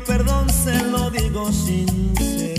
perdón, se lo digo sincero.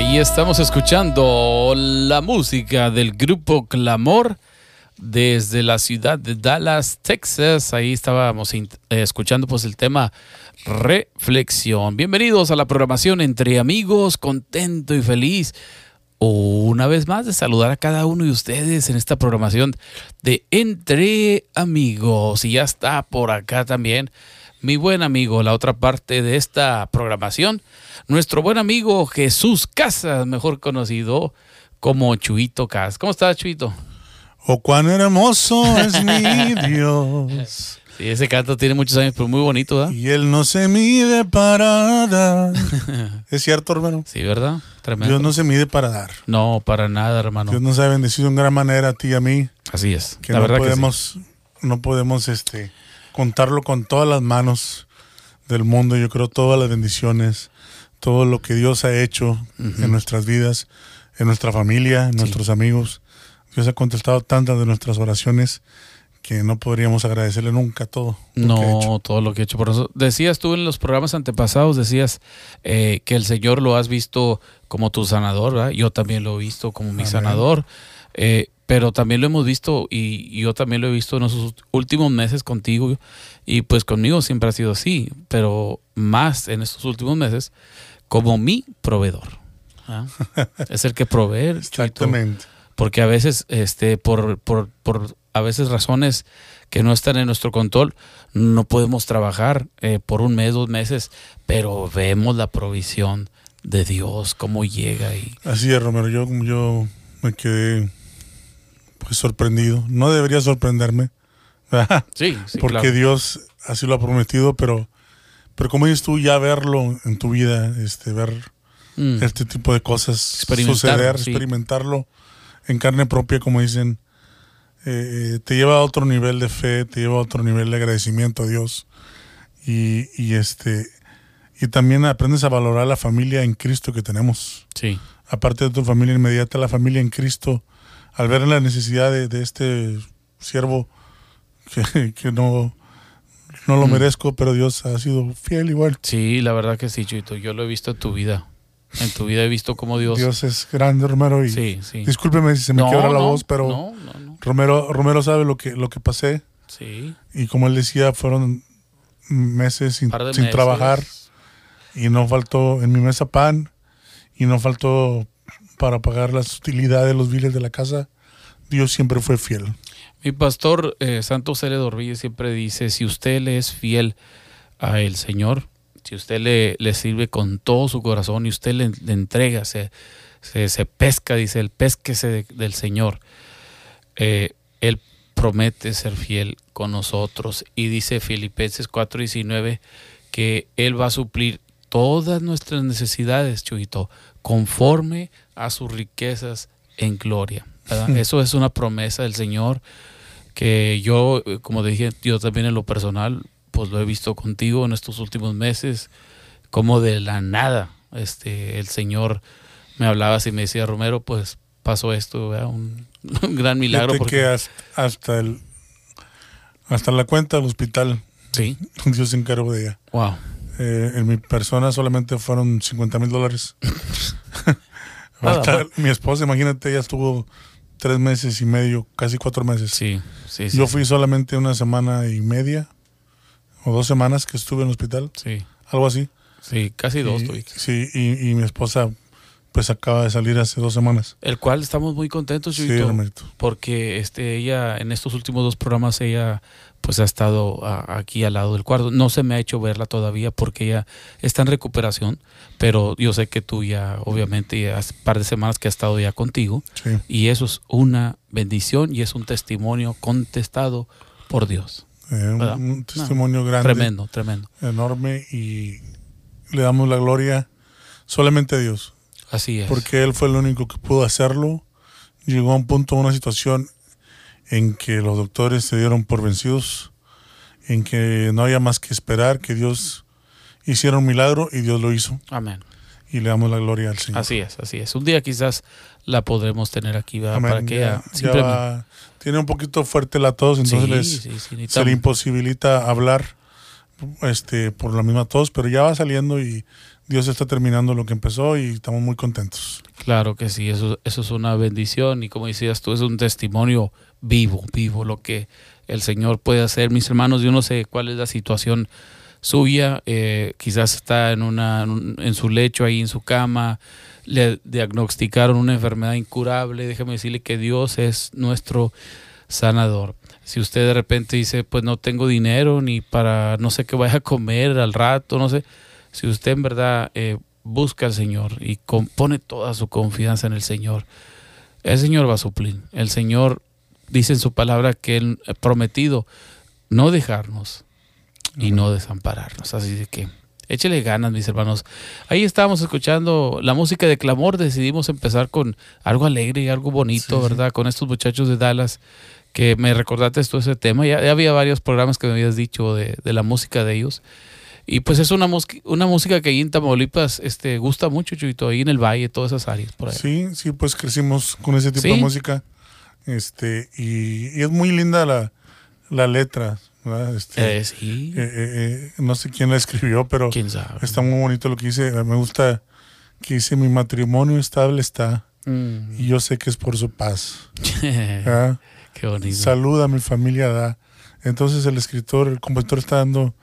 Ahí estamos escuchando la música del grupo Clamor desde la ciudad de Dallas, Texas. Ahí estábamos eh, escuchando pues el tema reflexión. Bienvenidos a la programación Entre Amigos, contento y feliz. Una vez más de saludar a cada uno de ustedes en esta programación de Entre Amigos. Y ya está por acá también mi buen amigo, la otra parte de esta programación, nuestro buen amigo Jesús Casas, mejor conocido como Chuito Casas. ¿Cómo estás, Chuito? Oh, cuán hermoso es mi Dios. Sí, ese canto tiene muchos años, pero muy bonito, ¿verdad? Y él no se mide para dar. ¿Es cierto, hermano? Sí, ¿verdad? Tremendo. Dios no se mide para dar. No, para nada, hermano. Dios nos ha bendecido en gran manera a ti y a mí. Así es. Que la no verdad podemos, no podemos este, contarlo con todas las manos del mundo. Yo creo todas las bendiciones, todo lo que Dios ha hecho en nuestras vidas, en nuestra familia, en nuestros amigos. Dios ha contestado tantas de nuestras oraciones que no podríamos agradecerle nunca todo. lo que ha hecho. No, todo lo que he hecho por nosotros. Decías tú en los programas antepasados, decías eh, que el Señor lo has visto como tu sanador, ¿verdad? Yo también lo he visto como mi Amén. sanador. Eh, pero también lo hemos visto y yo también lo he visto en esos últimos meses contigo y pues conmigo siempre ha sido así, pero más en estos últimos meses como mi proveedor. ¿ah? es el que provee. Exactamente. porque a veces este por, por, por a veces razones que no están en nuestro control no podemos trabajar eh, por un mes dos meses pero vemos la provisión de Dios cómo llega y Así es, Romero. Yo, yo me quedé pues sorprendido. No debería sorprenderme, ¿verdad? sí, sí porque claro. Dios así lo ha prometido, pero, pero como dices tú, ya verlo en tu vida, este, ver Mm, este tipo de cosas suceder, sí. experimentarlo en carne propia, como dicen, eh, te lleva a otro nivel de fe, te lleva a otro nivel de agradecimiento a Dios. Y, y este y también aprendes a valorar la familia en Cristo que tenemos. sí Aparte de tu familia inmediata, la familia en Cristo al ver la necesidad de, de este siervo que, que no, no lo Mm. merezco, pero Dios ha sido fiel igual. Sí, la verdad que sí, Chuito. Yo lo he visto en tu vida. En tu vida he visto cómo Dios. Dios es grande, Romero, y sí, sí. discúlpeme si se me No, quiebra la no, voz, pero No. Romero, Romero sabe lo que, lo que pasé Sí. y como él decía, fueron meses sin, sin meses. trabajar y no faltó en mi mesa pan y no faltó para pagar las utilidades, los biles de la casa. Dios siempre fue fiel. Mi pastor eh, Santos L. Siempre dice, si usted le es fiel a el Señor, si usted le, sirve con todo su corazón y usted le, entrega, se, se, pesca, dice, el pesquese de- del Señor, eh, Él promete ser fiel con nosotros. Y dice Filipenses 4:19 que Él va a suplir todas nuestras necesidades, Chuito, conforme a sus riquezas en gloria. ¿verdad? Eso es una promesa del Señor que yo, eh, como dije, yo también en lo personal, pues lo he visto contigo en estos últimos meses, como de la nada, este, el Señor me hablaba así, me decía, Romero, pues pasó esto. Un, un gran milagro. Porque- que hasta, hasta el hasta la cuenta del hospital Sí, Dios se encargó de ella. wow. Eh, en mi persona solamente fueron 50 mil dólares. Bueno. mi esposa, imagínate, ella estuvo tres meses y medio, casi cuatro meses. Sí, sí, sí. Yo sí, fui solamente una semana y media o dos semanas que estuve en el hospital, Sí, algo así. sí, casi dos Y-. Sí, y, y mi esposa pues acaba de salir hace dos semanas. El cual estamos muy contentos, Sí, Chuyito, Romerito. porque este, ella, en estos últimos dos programas, ella pues ha estado a- aquí al lado del cuarto. No se me ha hecho verla todavía porque ella está en recuperación, pero yo sé que tú ya, obviamente, ya hace un par de semanas que ha estado ya contigo, Sí. y eso es una bendición y es un testimonio contestado por Dios. Eh, un testimonio grande, Tremendo, tremendo. enorme y le damos la gloria solamente a Dios. Así es. porque él fue el único que pudo hacerlo. Llegó a un punto, una situación en que los doctores se dieron por vencidos, en que no había más que esperar que Dios hiciera un milagro y Dios lo hizo. Amén. Y le damos la gloria al Señor. Así es, así es. Un día quizás la podremos tener aquí ¿verdad? Amén. para que Ya- ella ya simplemente... va- tiene un poquito fuerte la tos, entonces Sí, les- sí, sí, se le imposibilita hablar este, por la misma tos, pero ya va saliendo y Dios está terminando lo que empezó y estamos muy contentos. Claro que sí, eso, eso es una bendición y como decías tú, es un testimonio vivo, vivo lo que el Señor puede hacer. Mis hermanos, yo no sé cuál es la situación suya, eh, quizás está en, una, en su lecho ahí en su cama, le diagnosticaron una enfermedad incurable, déjame decirle que Dios es nuestro sanador. Si usted de repente dice, pues no tengo dinero ni para no sé qué vaya a comer al rato, no sé, si usted en verdad eh, busca al Señor y pone toda su confianza en el Señor, el Señor va a suplir. El Señor dice en su palabra que Él ha prometido no dejarnos y no desampararnos. Así de que échele ganas, mis hermanos. Ahí estábamos escuchando la música de clamor. Decidimos empezar con algo alegre y algo bonito, Sí, sí. ¿verdad? Con estos muchachos de Dallas que me recordaste todo ese tema. Ya, ya había varios programas que me habías dicho de, de la música de ellos. Y pues es una, una música que ahí en Tamaulipas este, gusta mucho, Chuito, ahí en el valle, todas esas áreas por ahí. Sí, sí, pues crecimos con ese tipo Sí. de música. Este, y, y es muy linda la, la letra. Este, Eh, sí, eh, eh, no sé quién la escribió, pero quién sabe. está muy bonito lo que dice. Me gusta que dice: Mi matrimonio estable está Mm. y yo sé que es por su paz. ¿verdad? Qué bonito. Salud a mi familia da. Entonces el escritor, el compositor está dando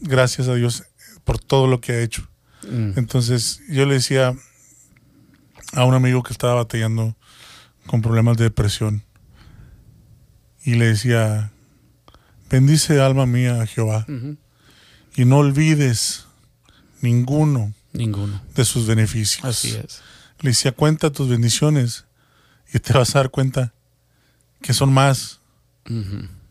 gracias a Dios por todo lo que ha hecho. Mm. Entonces yo le decía a un amigo que estaba batallando con problemas de depresión y le decía, bendice alma mía a Jehová y no olvides ninguno Ninguno. de sus beneficios. Así es. Le decía, cuenta tus bendiciones y te vas a dar cuenta que son más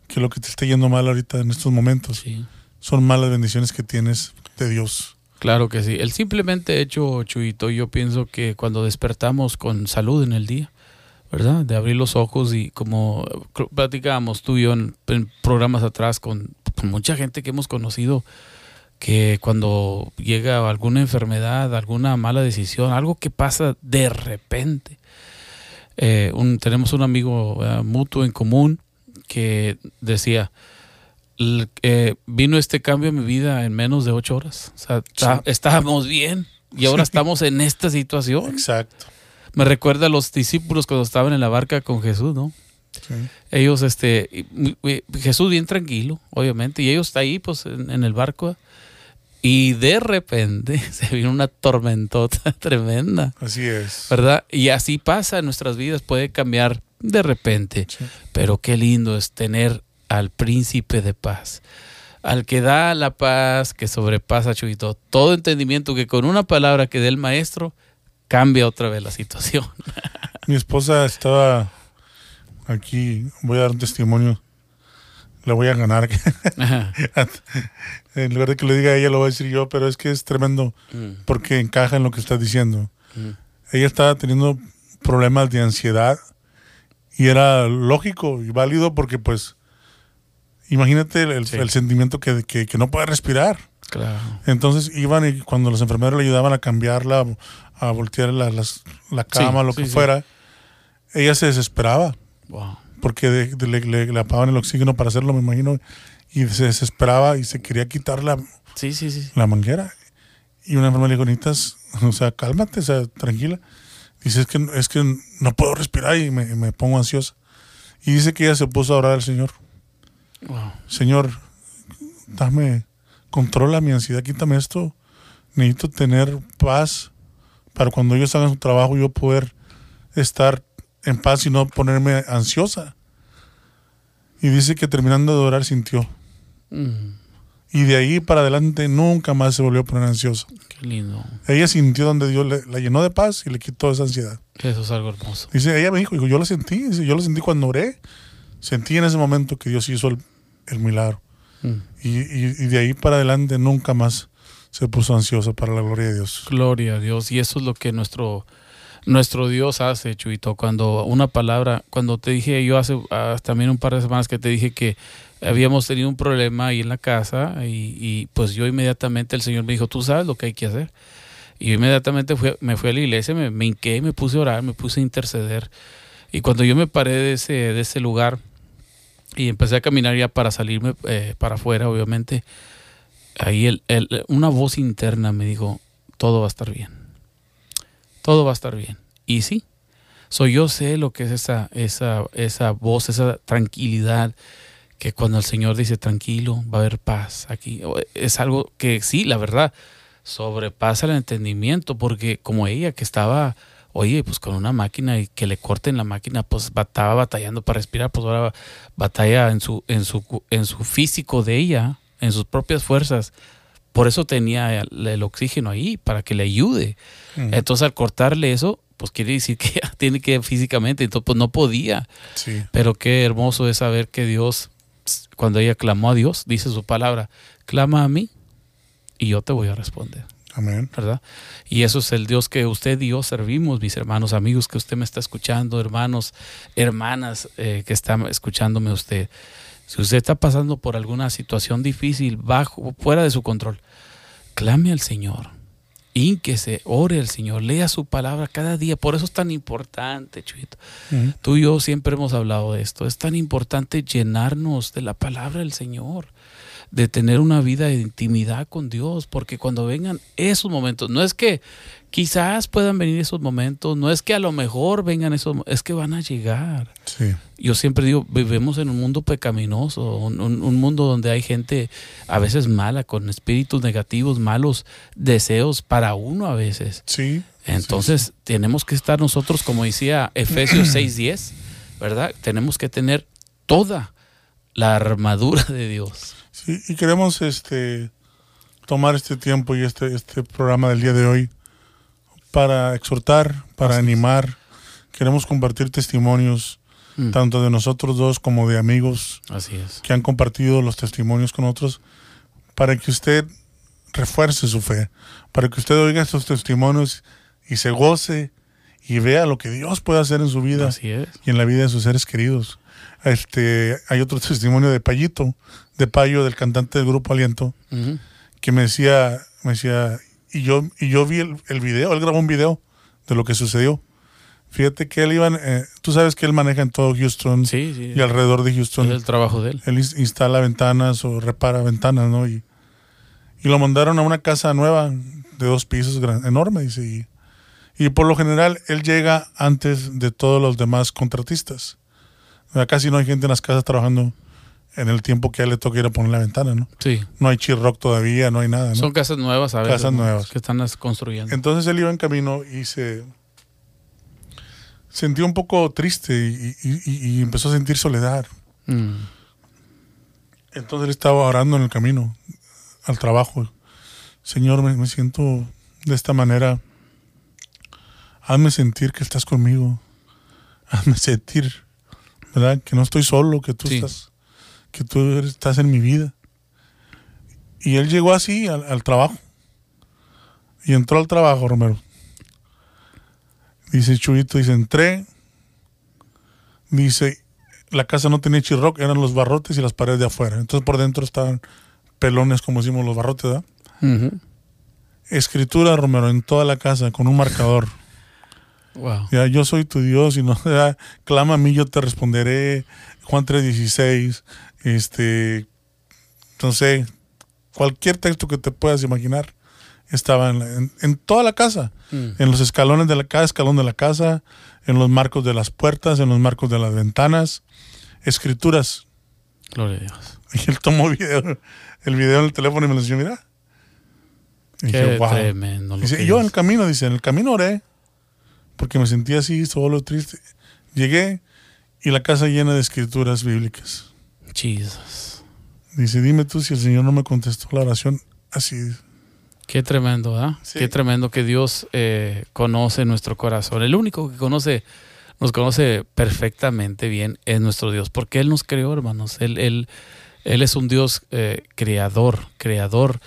que lo que te está yendo mal ahorita en estos momentos. Sí. Son más las bendiciones que tienes de Dios. Claro que sí. El simplemente hecho, Chuito, yo pienso que cuando despertamos con salud en el día, ¿verdad? De abrir los ojos y como platicábamos tú y yo en, programas atrás con, mucha gente que hemos conocido, que cuando llega alguna enfermedad, alguna mala decisión, algo que pasa de repente, eh, tenemos un amigo mutuo en común que decía, "L- eh, vino este cambio en mi vida en menos de ocho horas. O sea, está- estábamos bien y ahora estamos en esta situación. Exacto. Me recuerda a los discípulos cuando estaban en la barca con Jesús, ¿no? Sí. Ellos, este, y- y- Jesús bien tranquilo, obviamente, y ellos está ahí, pues, en, en el barco. Y de repente se vino una tormentota tremenda, Así es. ¿verdad? Y así pasa en nuestras vidas, puede cambiar de repente. Sí. Pero qué lindo es tener al príncipe de paz, al que da la paz que sobrepasa, Chuito, todo entendimiento que con una palabra que dé el maestro cambia otra vez la situación. Mi esposa estaba aquí, voy a dar un testimonio. Le voy a ganar. En lugar de que lo diga ella, lo voy a decir yo, pero es que es tremendo Mm, porque encaja en lo que estás diciendo. mm. Ella estaba teniendo problemas de ansiedad y era lógico y válido porque pues imagínate el, Sí. el sentimiento que, que, que no puede respirar. Claro. Entonces iban y cuando los enfermeros le ayudaban a cambiarla, a voltear la, las- la cama, Sí, lo que sí. fuera, ella se desesperaba Wow. porque de- de- le, le- le apagaban el oxígeno para hacerlo, me imagino, y se desesperaba y se quería quitar la, Sí, sí, sí. la manguera. Y una enfermera le dijo, "Necesitas, o sea, cálmate, o sea, tranquila. Dice, es que, es que no puedo respirar y me, me pongo ansiosa. Y dice que ella se puso a orar al Señor. Wow. Señor, dame, controla mi ansiedad, quítame esto. Necesito tener paz para cuando ellos hagan su trabajo yo poder estar en paz y no ponerme ansiosa. Y dice que terminando de orar sintió. Mm, Y de ahí para adelante nunca más se volvió a poner ansiosa. qué lindo. Ella sintió donde Dios le, la llenó de paz y le quitó esa ansiedad. Eso es algo hermoso. Dice, ella me dijo, dijo, yo lo sentí, dice, yo lo sentí cuando oré. Sentí en ese momento que Dios hizo el, el milagro. Mm. Y, y- y de ahí para adelante nunca más se puso ansiosa para la gloria de Dios. Gloria a Dios. Y eso es lo que nuestro, nuestro Dios hace, Chuito. Cuando una palabra, cuando te dije yo hace ah, también un par de semanas que te dije que habíamos tenido un problema ahí en la casa y, y, pues yo inmediatamente el Señor me dijo, tú sabes lo que hay que hacer. Y yo inmediatamente fui- me fui a la iglesia, me, me hinqué, y me puse a orar, me puse a interceder. Y cuando yo me paré de ese, de ese lugar y empecé a caminar ya para salirme eh, para afuera, obviamente, ahí el, el- una voz interna me dijo, todo va a estar bien. Todo va a estar bien. Y sí, soy yo sé lo que es esa, esa, esa voz, esa tranquilidad, que cuando el Señor dice tranquilo, va a haber paz aquí. Es algo que sí, la verdad, sobrepasa el entendimiento, porque como ella que estaba, oye, pues con una máquina y que le corten la máquina, pues ba- estaba batallando para respirar, pues ahora batalla en su, en su, en su físico de ella, en sus propias fuerzas. Por eso tenía el, el oxígeno ahí, para que le ayude. Entonces al cortarle eso, pues quiere decir que ya tiene que físicamente, entonces pues no podía. Sí, Pero qué hermoso es saber que Dios, cuando ella clamó a Dios, dice su palabra, clama a mí y yo te voy a responder, amén. ¿verdad? Y eso es el Dios que usted y yo servimos, mis hermanos, amigos que usted me está escuchando, hermanos, hermanas eh, que están escuchándome usted. Si usted está pasando por alguna situación difícil, bajo, fuera de su control, clame al Señor. Ínquese, ore al Señor, lea su palabra cada día. Por eso es tan importante, Chuito. Tú y yo siempre hemos hablado de esto. Es tan importante llenarnos de la palabra del Señor, de tener una vida de intimidad con Dios, porque cuando vengan esos momentos, no es que quizás puedan venir esos momentos, no es que a lo mejor vengan esos, mo- es que van a llegar. Sí, Yo siempre digo, vivimos en un mundo pecaminoso, un, un- un mundo donde hay gente a veces mala, con espíritus negativos, malos deseos para uno a veces. sí. Entonces, tenemos que estar nosotros, como decía Efesios 6:10, ¿verdad? Tenemos que tener toda la armadura de Dios. Y queremos este tomar este tiempo y este, este programa del día de hoy para exhortar, para animar. Queremos compartir testimonios, Mm, tanto de nosotros dos como de amigos Así es. que han compartido los testimonios con otros, para que usted refuerce su fe, para que usted oiga estos testimonios y se goce y vea lo que Dios puede hacer en su vida Así es. y en la vida de sus seres queridos. Este, hay otro testimonio de Payito, de Payo, del cantante del grupo Aliento, que me decía, me decía, y yo, y yo vi el, el video, él grabó un video de lo que sucedió. Fíjate que él iba, eh, tú sabes que él maneja en todo Houston Sí, sí. y alrededor de Houston. es el trabajo de él. Él ins- instala ventanas o repara ventanas, ¿no? Y, y lo mandaron a una casa nueva de dos pisos, gran- enorme, dice. Y, y por lo general él llega antes de todos los demás contratistas. Casi no hay gente en las casas trabajando en el tiempo que a él le toca ir a poner la ventana, ¿no? Sí. No hay chirrock todavía, no hay nada, ¿no? Son casas nuevas, ¿sabes? Casas nuevas. Que están las construyendo. Entonces él iba en camino y se sentía un poco triste y, y- y- y empezó a sentir soledad. Mm. Entonces él estaba orando en el camino al trabajo. Señor, me, me siento de esta manera. Hazme sentir que estás conmigo. Hazme sentir, ¿verdad? Que no estoy solo, que tú Sí. estás, que tú eres- estás en mi vida. Y él llegó así al, al trabajo. Y entró al trabajo, Romero. Dice Chuyito, dice, entré. Dice, la casa no tenía chirroc, eran los barrotes y las paredes de afuera. Entonces por dentro estaban pelones, como decimos los barrotes, ¿verdad? Escritura, Romero, en toda la casa, con un marcador. Wow. Ya, yo soy tu Dios y no, ya, clama a mí, yo te responderé. Juan 3.16, este, no sé, cualquier texto que te puedas imaginar estaba en, la- en- en toda la casa, Mm. en los escalones de la cada escalón de la casa, en los marcos de las puertas, en los marcos de las ventanas, escrituras. Gloria a Dios. Y él tomó video, el video en el teléfono y me lo enseñó, mira. Y Qué dije, "Wow". tremendo. Dice, yo en el camino, dice, en el camino oré, porque me sentía así, solo, triste. Llegué y la casa llena de escrituras bíblicas. Jesus. Dice, dime tú si el Señor no me contestó la oración así. Qué tremendo, ¿verdad? Sí. Qué tremendo que Dios eh, conoce nuestro corazón. El único que conoce, nos conoce perfectamente bien es nuestro Dios, porque Él nos creó, hermanos. Él, él, él es un Dios eh, creador, creador,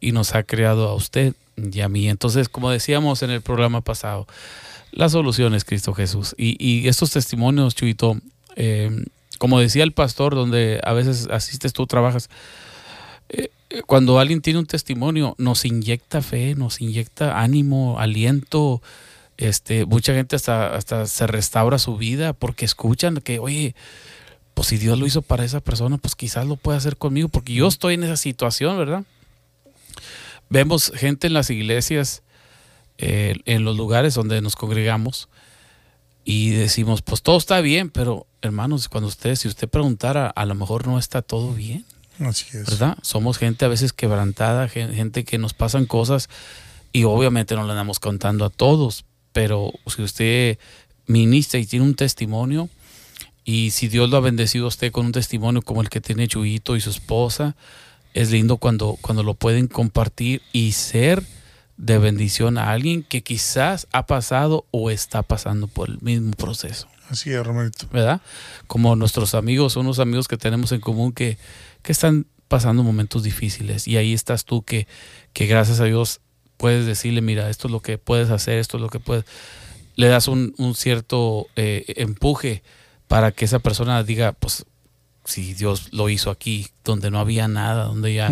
y nos ha creado a usted y a mí. Entonces, como decíamos en el programa pasado, la solución es Cristo Jesús. Y, estos testimonios, Chuito, eh, como decía el pastor, donde a veces asistes tú, trabajas, eh, eh, cuando alguien tiene un testimonio, nos inyecta fe, nos inyecta ánimo, aliento. Este, mucha gente hasta, hasta se restaura su vida porque escuchan que, oye, pues si Dios lo hizo para esa persona, pues quizás lo puede hacer conmigo, porque yo estoy en esa situación, ¿verdad? Vemos gente en las iglesias, eh, en los lugares donde nos congregamos, y decimos, pues todo está bien, pero hermanos, cuando usted, si usted preguntara, a lo mejor no está todo bien. Así es. ¿verdad? Somos gente a veces quebrantada, gen- gente que nos pasan cosas y obviamente no le andamos contando a todos, pero si usted ministra y tiene un testimonio y si Dios lo ha bendecido a usted con un testimonio como el que tiene Chuyito y su esposa, es lindo cuando, cuando lo pueden compartir y ser de bendición a alguien que quizás ha pasado o está pasando por el mismo proceso. Así es, Romerito. ¿verdad? Como nuestros amigos, unos amigos que tenemos en común que, que están pasando momentos difíciles y ahí estás tú que, que gracias a Dios puedes decirle, mira, esto es lo que puedes hacer, esto es lo que puedes, le das un, un cierto eh, empuje para que esa persona diga, pues si Dios lo hizo aquí, donde no había nada, donde ya.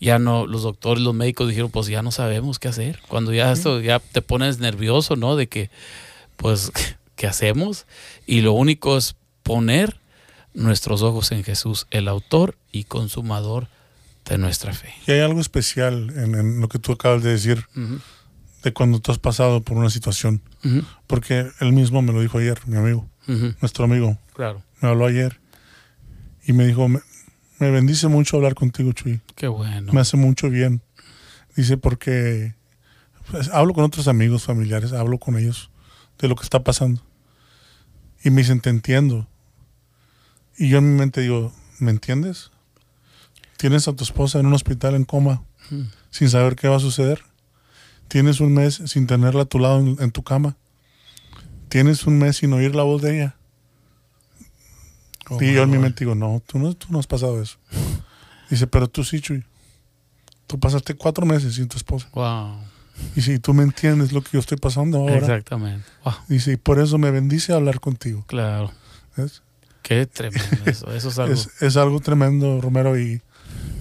Ya no, los doctores, los médicos dijeron, pues ya no sabemos qué hacer. Cuando ya esto, ya te pones nervioso, ¿no? De que, pues, ¿qué hacemos? Y lo único es poner nuestros ojos en Jesús, el autor y consumador de nuestra fe. Y hay algo especial en, en lo que tú acabas de decir, Ujú, de cuando tú has pasado por una situación. ujú, Porque él mismo me lo dijo ayer, mi amigo, nuestro amigo, Claro, me habló ayer y me dijo, me, bendice mucho hablar contigo, Chuy. qué bueno. Me hace mucho bien. Dice, porque pues, hablo con otros amigos, familiares, hablo con ellos de lo que está pasando. Y me dicen, te entiendo. Y yo en mi mente digo, ¿me entiendes? Tienes a tu esposa en un hospital en coma, Ujú. sin saber qué va a suceder. Tienes un mes sin tenerla a tu lado en, en tu cama. Tienes un mes sin oír la voz de ella. Oh, y yo en mi mente digo, no tú, no, tú no has pasado eso. Dice, pero tú sí, Chuy. Tú pasaste cuatro meses sin tu esposa. Wow, Y si tú me entiendes lo que yo estoy pasando ahora. exactamente. Wow, Dice, y por eso me bendice hablar contigo. claro. ¿ves? Qué tremendo eso. Eso es algo. Es, es algo tremendo, Romero, y,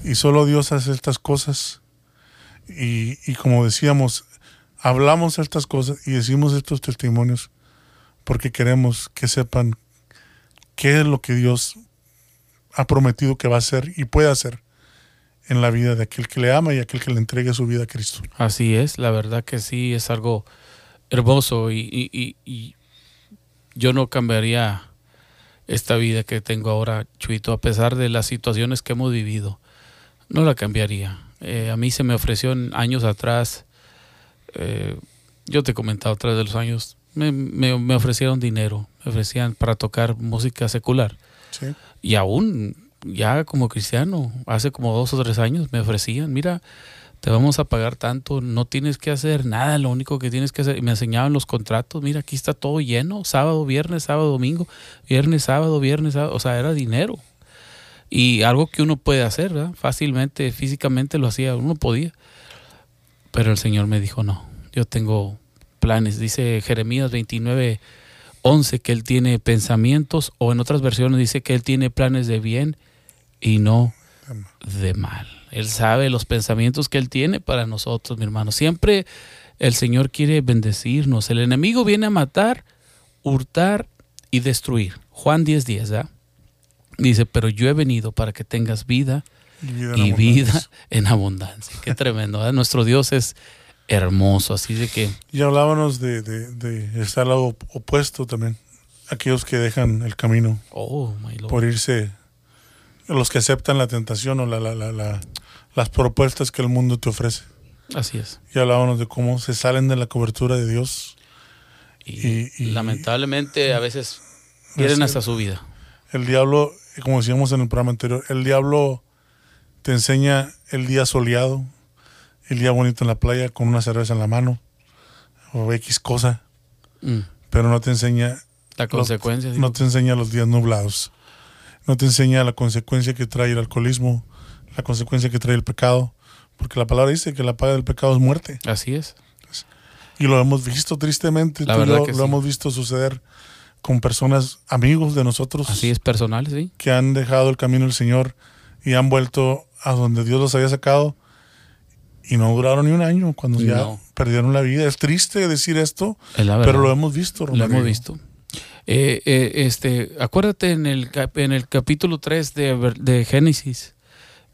y solo Dios hace estas cosas. Y, y como decíamos, hablamos estas cosas y decimos estos testimonios porque queremos que sepan qué es lo que Dios ha prometido que va a hacer y puede hacer en la vida de aquel que le ama y aquel que le entregue su vida a Cristo. Así es, la verdad que sí, es algo hermoso y, yo no cambiaría esta vida que tengo ahora, Chuito, a pesar de las situaciones que hemos vivido. No la cambiaría. Eh, a mí se me ofreció en años atrás, eh, yo te he comentado a través de los años, me, me- me ofrecieron dinero, ofrecían para tocar música secular. ¿sí? Y aún, ya como cristiano, hace como dos o tres años me ofrecían, mira, te vamos a pagar tanto, no tienes que hacer nada, lo único que tienes que hacer, y me enseñaban los contratos, mira, aquí está todo lleno, sábado, viernes, sábado, domingo, viernes, sábado, viernes, sábado, o sea, era dinero. Y algo que uno puede hacer, ¿verdad? Fácilmente, físicamente lo hacía, uno podía. Pero el Señor me dijo, no, yo tengo planes. Dice Jeremías 29, 11 que Él tiene pensamientos, o en otras versiones dice que Él tiene planes de bien y no de mal. Él sabe los pensamientos que Él tiene para nosotros, mi hermano. Siempre el Señor quiere bendecirnos. El enemigo viene a matar, hurtar y destruir. Juan 10, 10, ¿verdad? Dice, pero yo he venido para que tengas vida Y vida en y abundancia. vida en abundancia. Qué tremendo. Nuestro Dios es hermoso, así de que Y hablábamos de, de, de estar al lado opuesto también. Aquellos que dejan el camino Oh, my Lord. por irse, los que aceptan la tentación o la, la- la- la- las propuestas que el mundo te ofrece. Así es. Y hablábamos de cómo se salen de la cobertura de Dios. Y, Y- y- lamentablemente a veces pierden hasta su vida. El diablo, como decíamos en el programa anterior, el diablo te enseña el día soleado, el día bonito en la playa con una cerveza en la mano o X cosa, Mm. pero no te enseña La consecuencia. no digo, te enseña los días nublados. No te enseña la consecuencia que trae el alcoholismo, la consecuencia que trae el pecado, porque la palabra dice que la paga del pecado es muerte. Así es. Y lo hemos visto tristemente, La tú y verdad yo que lo sí. hemos visto suceder con personas, amigos de nosotros, Así es personal, sí. que han dejado el camino del Señor y han vuelto a donde Dios los había sacado y no duraron ni un año cuando ya perdieron la vida. Es triste decir esto, Es pero lo hemos visto, Lo Romero. hemos visto. Eh, eh, este, acuérdate en el, en el capítulo 3 de, de Génesis,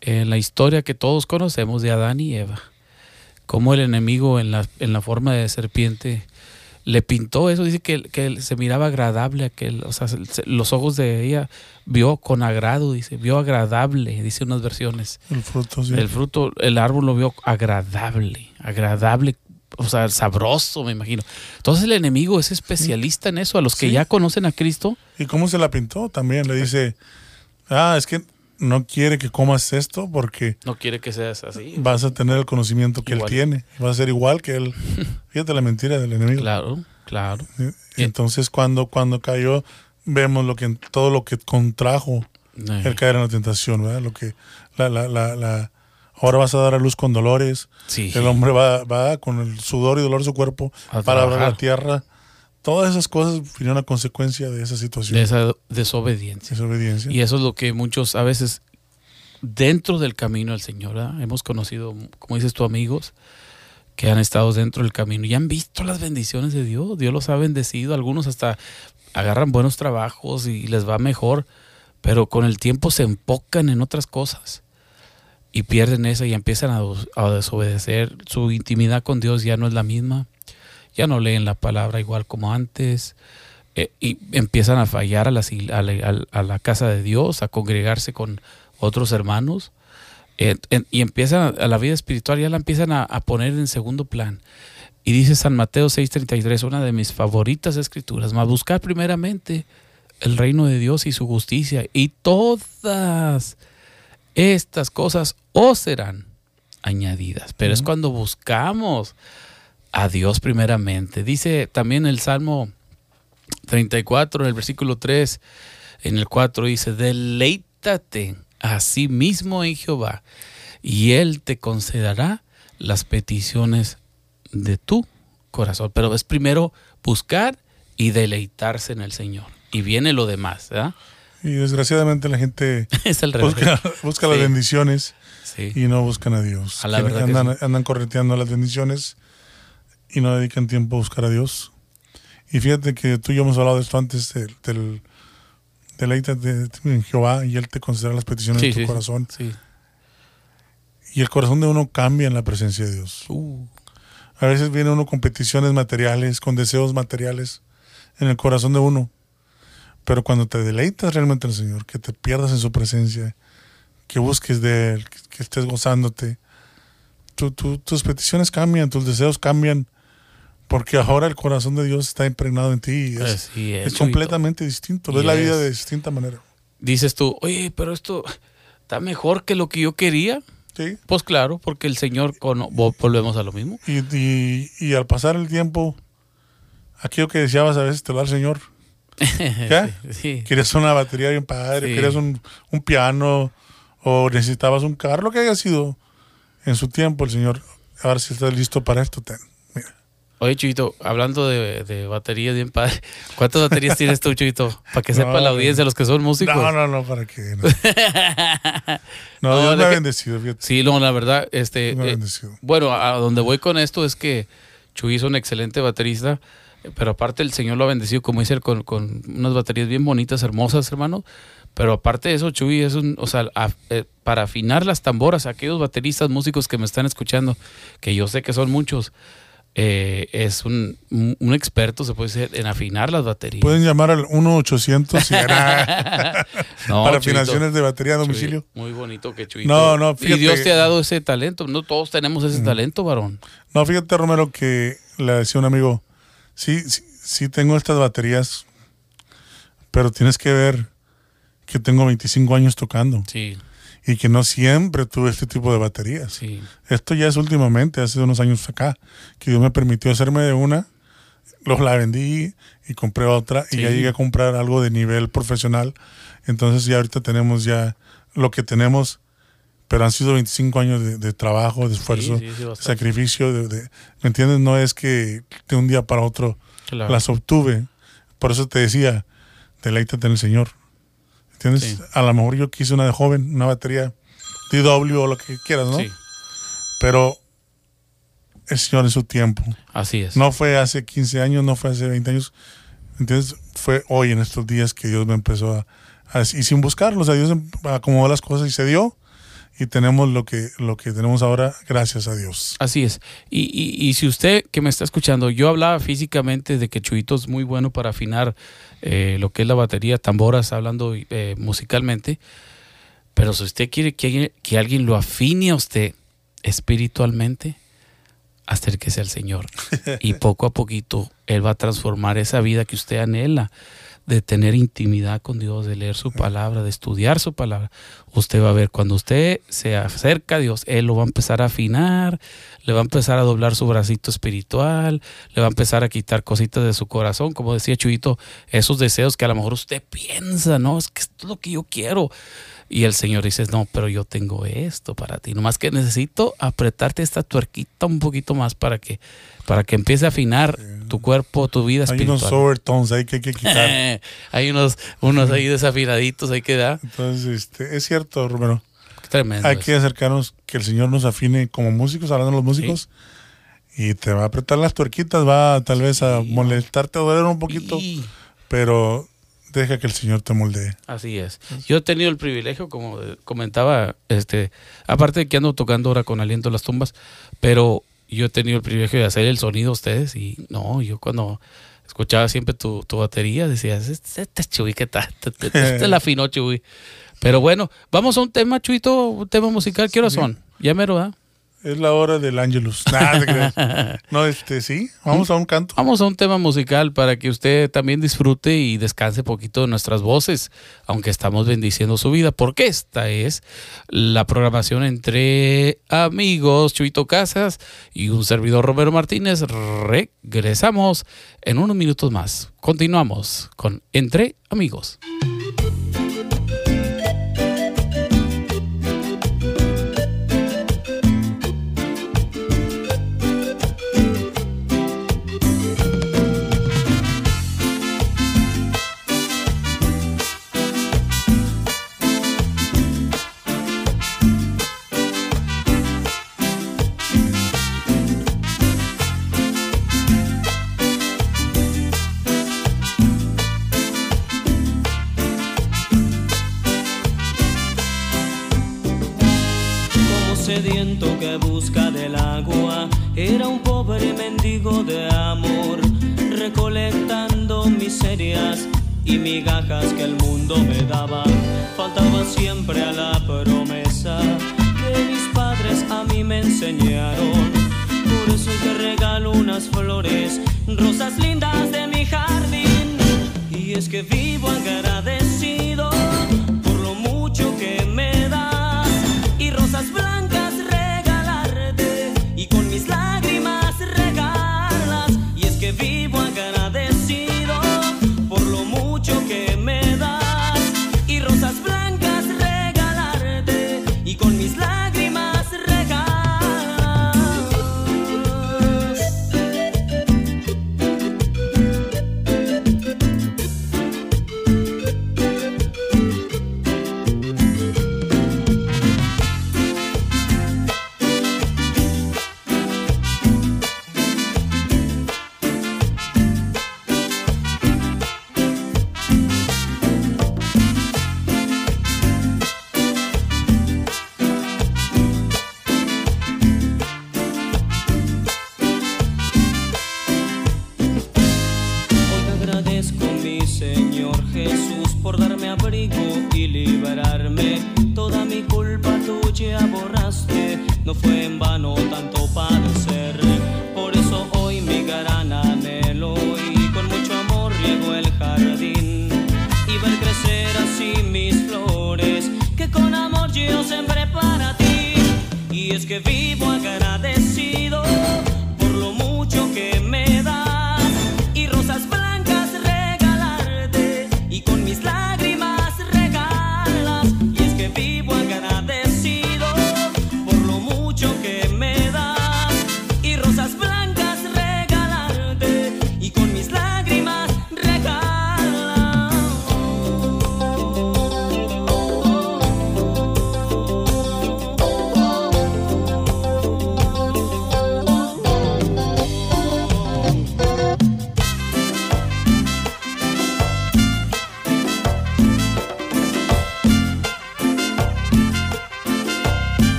en la historia que todos conocemos de Adán y Eva, cómo el enemigo en la, en la forma de serpiente le pintó eso, dice que, que se miraba agradable, aquel, o sea, se- se- los ojos de ella vio con agrado, dice, vio agradable, dice unas versiones. El fruto, sí. El fruto, el árbol lo vio agradable, agradable, o sea, sabroso, me imagino. Entonces el enemigo es especialista en eso. A los que Sí. ya conocen a Cristo, ¿Y cómo se la pintó? También le dice, ah, es que no quiere que comas esto porque no quiere que seas así. vas a tener el conocimiento que Igual. él tiene. Vas a ser igual que él. Fíjate la mentira del enemigo. Claro, claro. Y Entonces cuando, cuando cayó, vemos lo que todo lo que contrajo Eh, el caer en la tentación, ¿verdad? Lo que la, la, la, la- ahora vas a dar a luz con dolores. Sí, El hombre va, va con el sudor y dolor de su cuerpo A para abrir la tierra. Todas esas cosas vinieron a consecuencia de esa situación. de esa desobediencia. Desobediencia. Y eso es lo que muchos a veces dentro del camino del Señor, ¿verdad? hemos conocido, como dices tú, amigos que han estado dentro del camino y han visto las bendiciones de Dios. Dios los ha bendecido. Algunos hasta agarran buenos trabajos y les va mejor, pero con el tiempo se enfocan en otras cosas y pierden esa y empiezan a, a desobedecer. Su intimidad con Dios ya no es la misma. Ya no leen la palabra igual como antes. eh, y empiezan a fallar a, la, a la casa de Dios, a congregarse con otros hermanos. eh, en- y empiezan a, a la vida espiritual, ya la empiezan a, a poner en segundo plan. Y dice San Mateo 6:33, una de mis favoritas escrituras, más buscar primeramente el reino de Dios y su justicia, y todas estas cosas os serán añadidas. Pero es cuando buscamos a Dios primeramente. Dice también el Salmo 34, en el versículo 3, en el 4 dice, deleítate a sí mismo en Jehová, y Él te concederá las peticiones de tu corazón. Pero es primero buscar y deleitarse en el Señor. Y viene lo demás, ¿verdad? Y desgraciadamente la gente Es el revés. busca, las bendiciones Sí. y no buscan a Dios. A la andan, andan correteando las bendiciones y no dedican tiempo a buscar a Dios. Y fíjate que tú y yo hemos hablado de esto antes del, del deleítate en Jehová y Él te concederá las peticiones Sí, de tu sí, corazón. Sí. Y el corazón de uno cambia en la presencia de Dios. Uh, A veces viene uno con peticiones materiales, con deseos materiales en el corazón de uno. Pero cuando te deleitas realmente en el Señor, que te pierdas en su presencia, que busques de Él, que, que estés gozándote, tu- tu- tus peticiones cambian, tus deseos cambian, porque ahora el corazón de Dios está impregnado en ti. y Es, completamente distinto. Ves la vida de distinta manera. Dices tú, oye, pero esto está mejor que lo que yo quería. Sí. Pues claro, porque el Señor, con, vo- volvemos a lo mismo. Y, y- y al pasar el tiempo, aquello que deseabas a veces te lo da el Señor. ¿Ya? Sí. Querías una batería bien padre, Sí. querías un, un piano o necesitabas un carro, lo que haya sido en su tiempo el Señor. Ahora si estás listo para esto, ten. Mira. Oye, Chuyito, hablando de, de baterías bien padre, ¿cuántas baterías tienes tú, Chuyito? Para que No, sepa la audiencia, los que son músicos. No, no, no, para qué. No, No, No, Dios me ha que- bendecido, fíjate. Sí, no, la verdad, este, me ha eh, bendecido. bueno, a donde voy con esto es que Chuy es un excelente baterista, pero aparte el Señor lo ha bendecido, como dice, él, con, con unas baterías bien bonitas, hermosas, hermano. Pero aparte de eso, Chuy es un, o sea, a- eh, para afinar las tamboras, aquellos bateristas, músicos que me están escuchando, que yo sé que son muchos, eh, es un, un- experto, se puede decir, en afinar las baterías. Pueden llamar al 1-800 si era No, para Chuyito, afinaciones de batería a Chuy, domicilio. muy bonito que Chuyito. No, no, Y fíjate- Dios te ha dado ese talento, no todos tenemos ese talento, varón. No, fíjate, Romero, que le decía un amigo, sí, sí, sí tengo estas baterías, pero tienes que ver que tengo 25 años tocando Sí, y que no siempre tuve este tipo de baterías. sí. Esto ya es últimamente, hace unos años acá, que Dios me permitió hacerme de una, los la vendí y compré otra y Sí. ya llegué a comprar algo de nivel profesional. Entonces ya ahorita tenemos ya lo que tenemos, pero han sido 25 años de, de trabajo, de esfuerzo, sí, sacrificio, de, de- ¿me entiendes? No es que de un día para otro Claro. las obtuve. Por eso te decía, deleítate en el Señor. ¿Entiendes? Sí. A lo mejor yo quise una de joven, una batería DW o lo que quieras, ¿no? Sí, Pero el Señor en su tiempo. así es. No fue hace 15 años, no fue hace 20 años. ¿Entiendes? Fue hoy, en estos días, que Dios me empezó a... a- y sin buscarlo, o sea, Dios acomodó las cosas y se dio. Y tenemos lo que, lo que tenemos ahora, gracias a Dios. Así es. Y, y, y si usted que me está escuchando, yo hablaba físicamente de que Chuyito es muy bueno para afinar eh, lo que es la batería, tamboras, hablando eh, musicalmente. Pero si usted quiere que, alguien- que alguien lo afine a usted espiritualmente, acérquese al Señor. Y poco a poquito Él va a transformar esa vida que usted anhela de tener intimidad con Dios, de leer su palabra, de estudiar su palabra. Usted va a ver, cuando usted se acerca a Dios, Él lo va a empezar a afinar, le va a empezar a doblar su bracito espiritual, le va a empezar a quitar cositas de su corazón, como decía Chuyito, esos deseos que a lo mejor usted piensa, no, es que esto es lo que yo quiero. Y el Señor dice, no, pero yo tengo esto para ti. Nomás que necesito apretarte esta tuerquita un poquito más para que, para que empiece a afinar tu cuerpo, tu vida Hay espiritual. unos overtones ahí que hay que quitar. hay unos, unos ahí desafinaditos, hay que dar. Entonces, este, es cierto, Romero. Tremendo. Hay eso. que acercarnos, que el Señor nos afine como músicos, hablando de los músicos. Y te va a apretar las tuerquitas, va tal vez a Sí. molestarte, a doler un poquito, Y- pero deja que el Señor te moldee. Así es. Yo he tenido el privilegio, como comentaba, este, aparte de que ando tocando ahora con aliento las tumbas, pero yo he tenido el privilegio de hacer el sonido a ustedes y no, yo cuando escuchaba siempre tu, tu batería decía, este, este Chuy, ¿qué tal? Este, este, este la afinó Chuy. Pero bueno, vamos a un tema, Chuito, un tema musical. ¿Qué horas son? Ya mero, ¿verdad? Es la hora del Ángelus. Nada. No, este, sí, vamos a un canto. Vamos a un tema musical para que usted también disfrute y descanse poquito de nuestras voces, aunque estamos bendiciendo su vida, porque esta es la programación entre amigos Chuito Casas y un servidor Romero Martínez. Regresamos en unos minutos más. Continuamos con Entre Amigos. Era un pobre mendigo de amor, recolectando miserias y migajas que el mundo me daba. Faltaba siempre a la promesa que mis padres a mí me enseñaron. Por eso te regalo unas flores, rosas lindas de mi jardín. Y es que vivo agradecido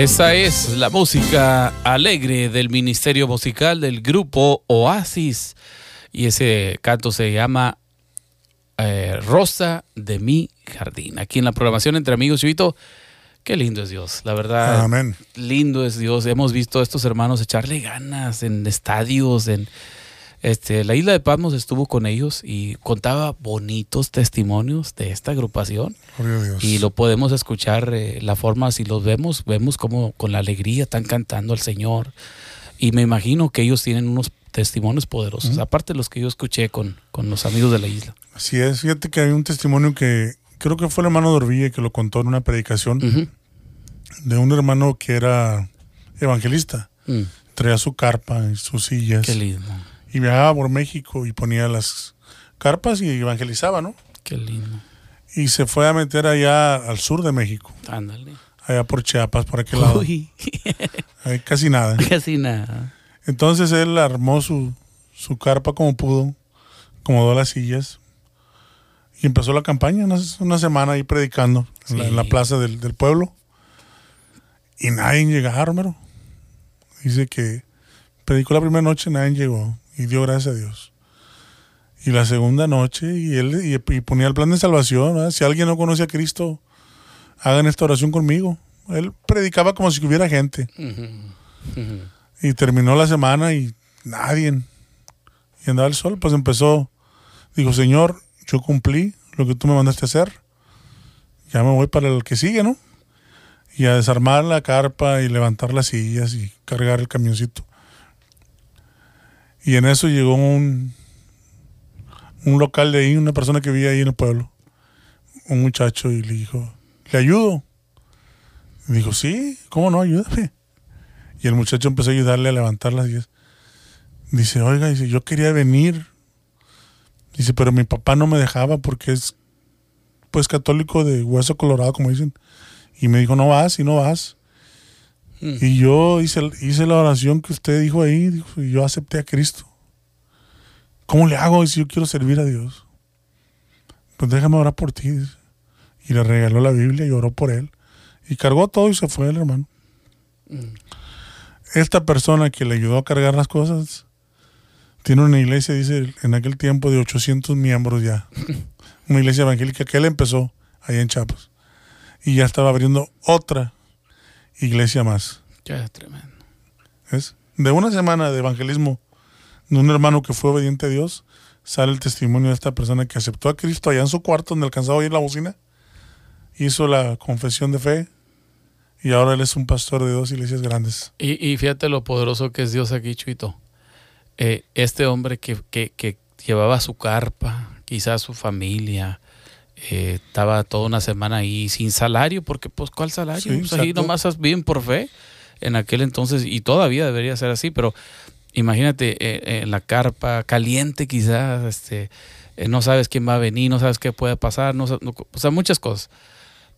Esa es la música alegre del Ministerio Musical del grupo Oasis. Y ese canto se llama eh, Rosa de mi jardín. Aquí en la programación entre amigos, Chivito. Qué lindo es Dios, la verdad. Amén. Lindo es Dios. Hemos visto a estos hermanos echarle ganas en estadios, en este, la isla de Patmos estuvo con ellos y contaba bonitos testimonios de esta agrupación. Dios. Y lo podemos escuchar, eh, la forma, si los vemos, vemos como con la alegría están cantando al Señor. Y me imagino que ellos tienen unos testimonios poderosos, aparte de los que yo escuché con, con los amigos de la isla. Así es. Fíjate que hay un testimonio que creo que fue el hermano Dorville que lo contó en una predicación de un hermano que era evangelista. Mm, Traía su carpa y sus sillas. qué lindo, Y viajaba por México y ponía las carpas y evangelizaba, ¿no? qué lindo. Y se fue a meter allá al sur de México, Ándale. allá por Chiapas, por aquel lado. Uy, Ahí casi nada. casi nada. Entonces él armó su, su carpa como pudo, acomodó las sillas y empezó la campaña, una, una semana ahí predicando en, la, en la Sí. plaza del, del pueblo. Y nadie llegaba, Romero. Dice que predicó la primera noche, nadie llegó y dio gracias a Dios. Y la segunda noche, y él y, y ponía el plan de salvación. ¿verdad? Si alguien no conoce a Cristo, hagan esta oración conmigo. Él predicaba como si hubiera gente. Y terminó la semana y nadie. Y andaba el sol, pues empezó. Dijo, Señor, yo cumplí lo que tú me mandaste a hacer. Ya me voy para el que sigue, ¿no? Y a desarmar la carpa y levantar las sillas y cargar el camioncito. Y en eso llegó un, un local de ahí, una persona que vivía ahí en el pueblo. Un muchacho y le dijo, ¿le ayudo? Y dijo, sí, ¿cómo no? Ayúdame. Y el muchacho empezó a ayudarle a levantar las sillas. Dice, oiga, dice, yo quería venir. Dice, pero mi papá no me dejaba porque es pues católico de hueso colorado, como dicen. Y me dijo, no vas y no vas. Mm. Y yo hice, hice la oración que usted dijo ahí dijo, y yo acepté a Cristo. ¿Cómo le hago si yo quiero servir a Dios? Pues déjame orar por ti. dice. Y le regaló la Biblia y oró por él. Y cargó todo y se fue el hermano. Esta persona que le ayudó a cargar las cosas tiene una iglesia, dice, en aquel tiempo de 800 miembros ya. una iglesia evangélica que él empezó allá en Chiapas. Y ya estaba abriendo otra iglesia más. Qué tremendo. ¿Ves? De una semana de evangelismo de un hermano que fue obediente a Dios, sale el testimonio de esta persona que aceptó a Cristo allá en su cuarto donde alcanzaba a oír la bocina, hizo la confesión de fe y ahora él es un pastor de dos iglesias grandes. Y, y fíjate lo poderoso que es Dios aquí, Chuito. Eh, este hombre que, que- que llevaba su carpa, quizás su familia, eh, estaba toda una semana ahí sin salario, porque pues ¿cuál salario? Sí, Pues, ahí nomás viven por fe en aquel entonces y todavía debería ser así, pero imagínate eh, en la carpa caliente quizás, este, eh, no sabes quién va a venir, no sabes qué puede pasar, no, no- o sea, muchas cosas.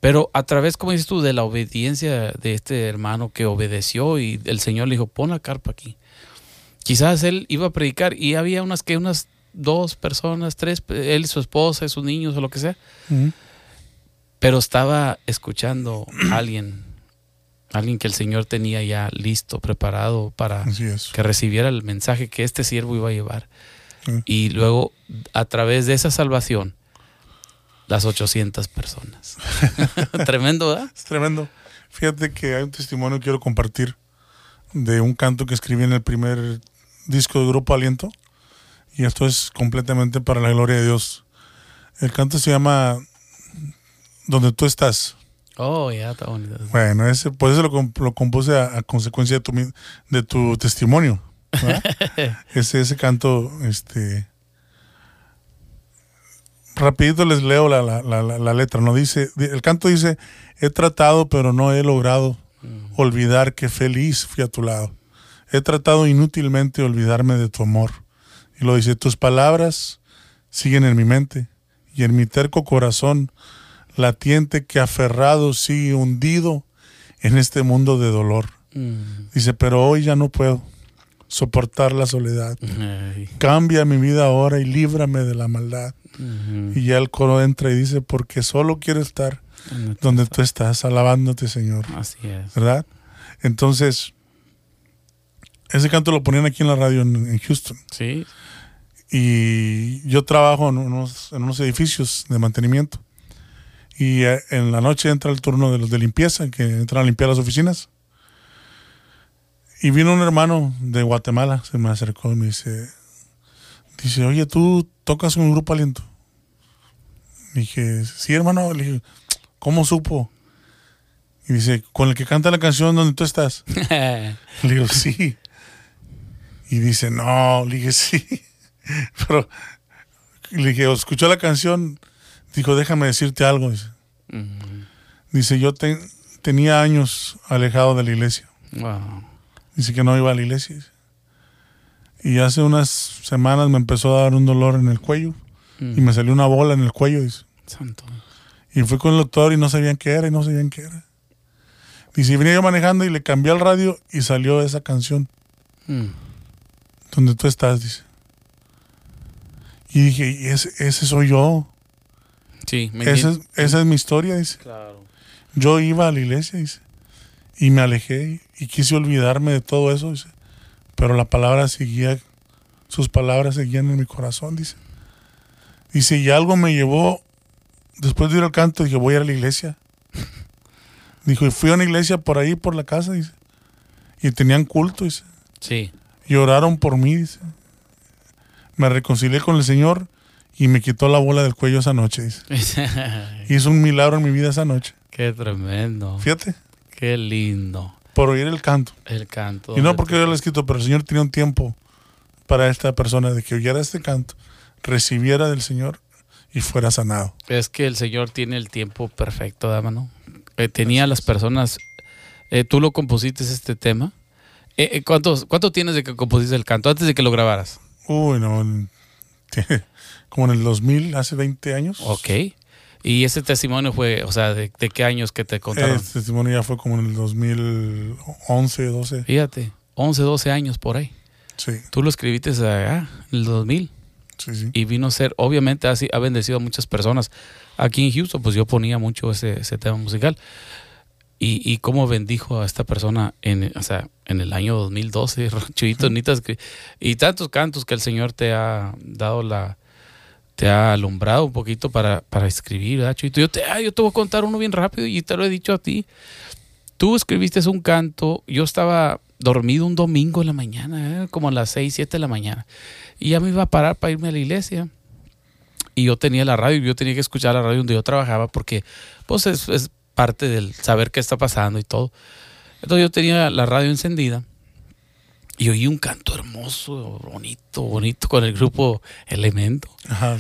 Pero a través, como dices tú, de la obediencia de este hermano que obedeció y el Señor le dijo, pon la carpa aquí. Quizás él iba a predicar y había unas que unas dos personas, tres, él, su esposa, sus niños o lo que sea, pero estaba escuchando a alguien, alguien que el Señor tenía ya listo, preparado para que recibiera el mensaje que este siervo iba a llevar. Y luego, a través de esa salvación, las 800 personas. Tremendo, ¿verdad? Es tremendo. Fíjate que hay un testimonio que quiero compartir de un canto que escribí en el primer disco de Grupo Aliento. Y esto es completamente para la gloria de Dios. El canto se llama Donde tú estás. Oh, ya está bonito. Bueno, ese, pues eso lo, lo compuse a, a consecuencia de tu, de tu testimonio. ese, ese canto, este. Rapidito les leo la, la, la, la- letra, ¿no? Dice, di- el canto dice, he tratado pero no he logrado olvidar que feliz fui a tu lado. He tratado inútilmente olvidarme de tu amor. Y lo dice, tus palabras siguen en mi mente y en mi terco corazón latiente que aferrado sigue hundido en este mundo de dolor. Mm. Dice, pero hoy ya no puedo soportar la soledad. Ay. Cambia mi vida ahora y líbrame de la maldad. Y ya el coro entra y dice, porque solo quiero estar donde tú estás, alabándote, Señor. Así es. ¿Verdad? Entonces, ese canto lo ponían aquí en la radio en, en Houston. Sí. Y yo trabajo en unos, en unos edificios de mantenimiento. Y eh, en la noche entra el turno de los de limpieza, que entran a limpiar las oficinas. Y vino un hermano de Guatemala, se me acercó y me dice, dice, oye, ¿tú tocas un grupo aliento? Dije, sí, hermano. Le dije, ¿cómo supo? Y dice, con el que canta la canción donde tú estás. Le digo, sí. Y dice, no, le dije, sí. Pero le dije, escuchó la canción. Dijo, déjame decirte algo. Dice, dice yo te- tenía años alejado de la iglesia. Wow. Dice que no iba a la iglesia. dice. Y hace unas semanas me empezó a dar un dolor en el cuello. Mm. Y me salió una bola en el cuello. Dice. Santo. Y fui con el doctor y no sabían qué era y no sabían qué era. Dice, y venía yo manejando y le cambié al radio y salió esa canción. Mm. donde tú estás, dice. Y dije, "Y ese, ese soy yo. Sí, me Esa es, esa es mi historia, dice. Claro. Yo iba a la iglesia, dice. Y me alejé y quise olvidarme de todo eso, dice. Pero la palabra seguía, sus palabras seguían en mi corazón, dice. Dice, y algo me llevó, después de ir al canto, dije, voy a ir a la iglesia. Dijo, y fui a una iglesia por ahí, por la casa, dice. Y tenían culto, dice. Sí. Y oraron por mí, dice. Me reconcilié con el Señor y me quitó la bola del cuello esa noche, dice. Hizo un milagro en mi vida esa noche. Qué tremendo. Fíjate, Qué lindo. por oír el canto. El canto. Y no porque yo lo he escrito, pero el Señor tenía un tiempo para esta persona de que oyera este canto, recibiera del Señor y fuera sanado. Es que el Señor tiene el tiempo perfecto, dámano. Eh, tenía las personas. eh, tú lo compusiste este tema. Eh, eh, ¿cuántos, ¿Cuánto tienes de que compusiste el canto antes de que lo grabaras? Uy, no, como en el 2000, hace 20 años. Ok. Y ese testimonio fue, o sea, ¿de, de qué años que te contaron? Este testimonio ya fue como en el 2011, 12. Fíjate, 11, 12 años por ahí. Sí, Tú lo escribiste ah, en el 2000 sí, sí. y vino a ser, obviamente así ha bendecido a muchas personas. Aquí en Houston, pues yo ponía mucho ese, ese tema musical. Y, y cómo bendijo a esta persona en, o sea, en el año 2012, Chuyito, necesitas que- y tantos cantos que el Señor te ha dado la, te ha alumbrado un poquito para, para escribir, ¿verdad, Chuyito? Yo te, ah, yo te voy a contar uno bien rápido y te lo he dicho a ti. Tú escribiste un canto, yo estaba dormido un domingo en la mañana, ¿eh? como a las 6, 7 de la mañana, y ya me iba a parar para irme a la iglesia. Y yo tenía la radio y yo tenía que escuchar la radio donde yo trabajaba porque pues es, es parte del saber qué está pasando y todo. Entonces yo tenía la radio encendida y oí un canto hermoso, bonito, bonito con el grupo Elemento. Ajá.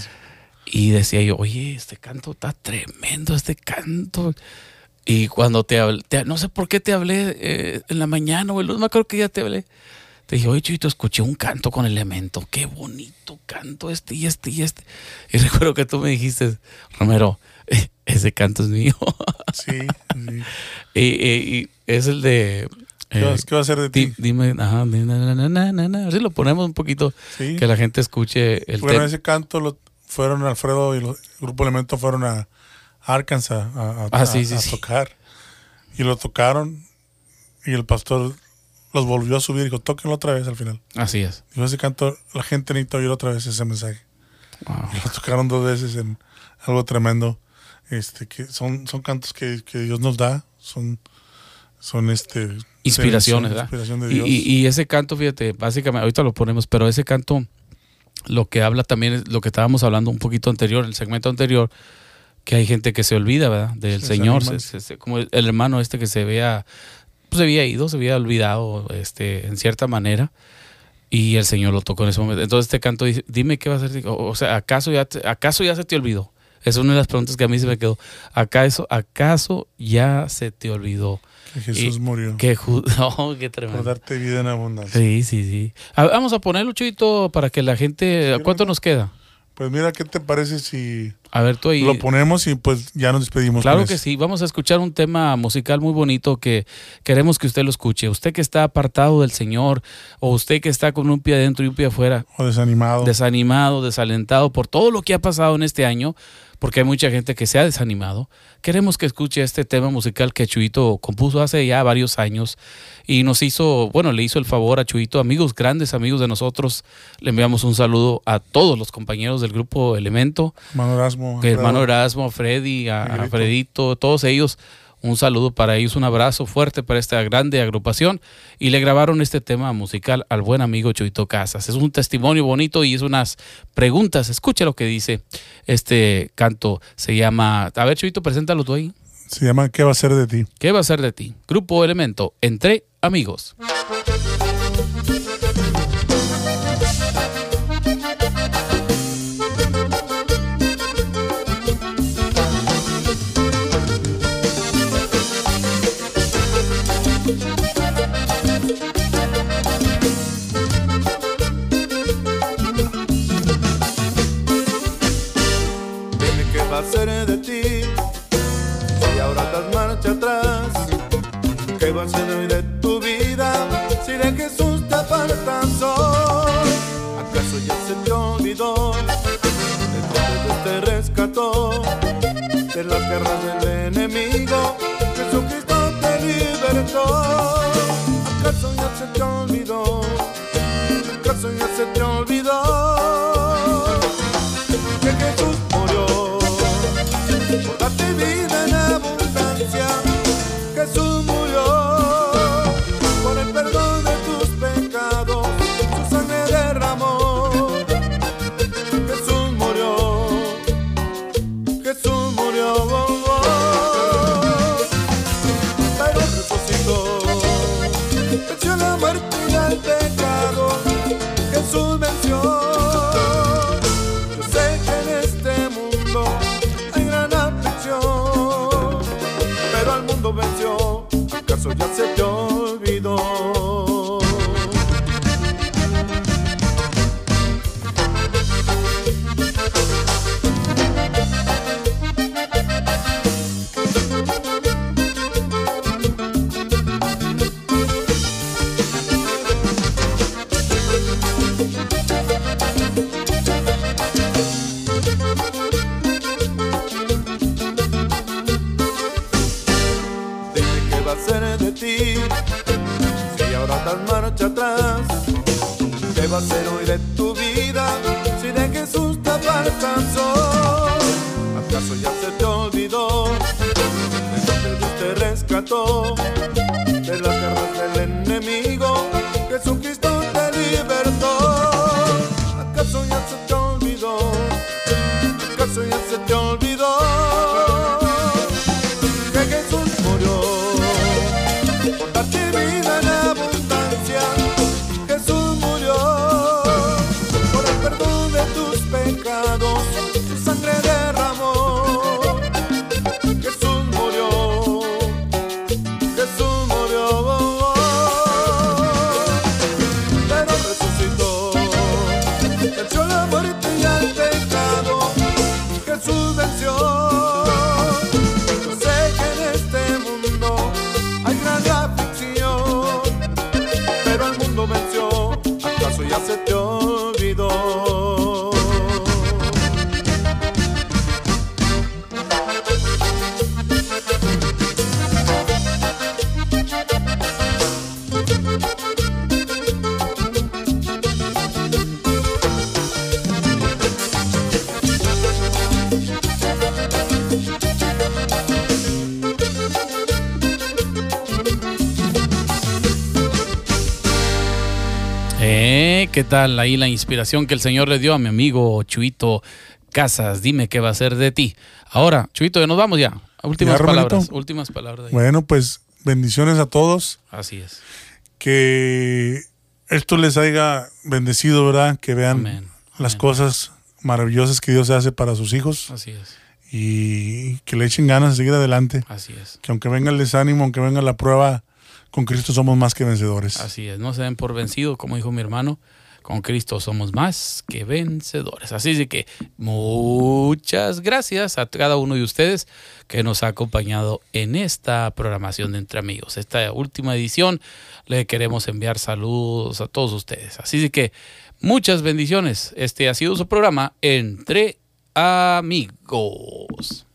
Y decía yo, oye, este canto está tremendo, este canto. Y cuando te hablé, te- no sé por qué te hablé eh, en la mañana o el lunes, me acuerdo que ya te hablé. Te dije, oye, Chuito, escuché un canto con elemento. Qué bonito canto este y este y este. Y recuerdo que tú me dijiste, Romero, ese canto es mío. Sí, sí. y, y- y es el de... ¿Qué, eh, va, qué va a ser de ti? dime, ajá, na, na, na, lo ponemos un poquito, Sí. que la gente escuche el Bueno, ese canto lo fueron Alfredo y los- el grupo Elemento fueron a Arkansas a, a- Ah, sí, a- sí, a sí. tocar. Y lo tocaron y el pastor los volvió a subir y dijo, tóquenlo otra vez al final. Así es. Dijo, ese canto, la gente necesita oír otra vez ese mensaje. Wow. Y lo tocaron dos veces en algo tremendo. Este, que son, son cantos que, que Dios nos da, son, son este inspiraciones, son ¿verdad? inspiración de Y, Dios. y- y ese canto, fíjate, básicamente, ahorita lo ponemos, pero ese canto, lo que habla también es lo que estábamos hablando un poquito anterior, en el segmento anterior, que hay gente que se olvida, ¿verdad? Del Se Señor, desaniman. se- se- se- como el, el hermano este que se había, pues se había ido, se había olvidado, este, en cierta manera, y el Señor lo tocó en ese momento. Entonces este canto dice, dime qué va a hacer, o, o sea, ¿acaso ya, te- ¿acaso ya se te olvidó? Es una de las preguntas que a mí se me quedó. ¿Acaso, ¿Acaso ya se te olvidó? que Jesús y- murió Que oh, qué por tremendo. darte vida en abundancia. Sí, sí, sí. A- vamos a ponerlo, Chuito, para que la gente... Sí, ¿Cuánto nos queda? Pues mira, ¿qué te parece si A ver, tú ahí... lo ponemos y pues ya nos despedimos? Claro que eso? sí, vamos a escuchar un tema musical muy bonito que queremos que usted lo escuche. Usted que está apartado del Señor o usted que está con un pie adentro y un pie afuera, O desanimado. desanimado, desalentado por todo lo que ha pasado en este año, porque hay mucha gente que se ha desanimado. Queremos que escuche este tema musical que Chuito compuso hace ya varios años y nos hizo, bueno, le hizo el favor a Chuito, amigos, grandes amigos de nosotros. Le enviamos un saludo a todos los compañeros del grupo Elemento, hermano Erasmo. hermano. Erasmo, Freddy, a, a Miguelito. Fredito, todos ellos. Un saludo para ellos, un abrazo fuerte para esta grande agrupación. Y le grabaron este tema musical al buen amigo Chuito Casas. Es un testimonio bonito y es unas preguntas. Escucha lo que dice este canto. Se llama. A ver, Chuito, preséntalo tú ahí. Se llama ¿Qué va a ser de ti? ¿Qué va a ser de ti? Grupo Elemento, entre amigos. salvación hoy de tu vida. Si de Jesús te apartas hoy, ¿acaso ya se te olvidó? el De te rescató de las garras del enemigo. Jesucristo te libertó. ¿Acaso ya se te olvidó? ¿Acaso ya se te olvidó? Jesús tal ahí la inspiración que el Señor le dio a mi amigo Chuito Casas? Dime qué va a ser de ti. Ahora, Chuito, ya nos vamos ya. Últimas Ya, Roberto. palabras. Últimas palabras. ahí. Bueno, pues bendiciones a todos. Así es. Que esto les haya bendecido, ¿verdad? Que vean Amén. las Amén. cosas maravillosas que Dios hace para sus hijos Así es. y que le echen ganas de seguir adelante. Así es. Que aunque venga el desánimo, aunque venga la prueba, con Cristo somos más que vencedores. Así es. No se den por vencido, como dijo mi hermano. Con Cristo somos más que vencedores. Así que muchas gracias a cada uno de ustedes que nos ha acompañado en esta programación de Entre Amigos. Esta última edición le queremos enviar saludos a todos ustedes. Así que muchas bendiciones. Este ha sido su programa Entre Amigos.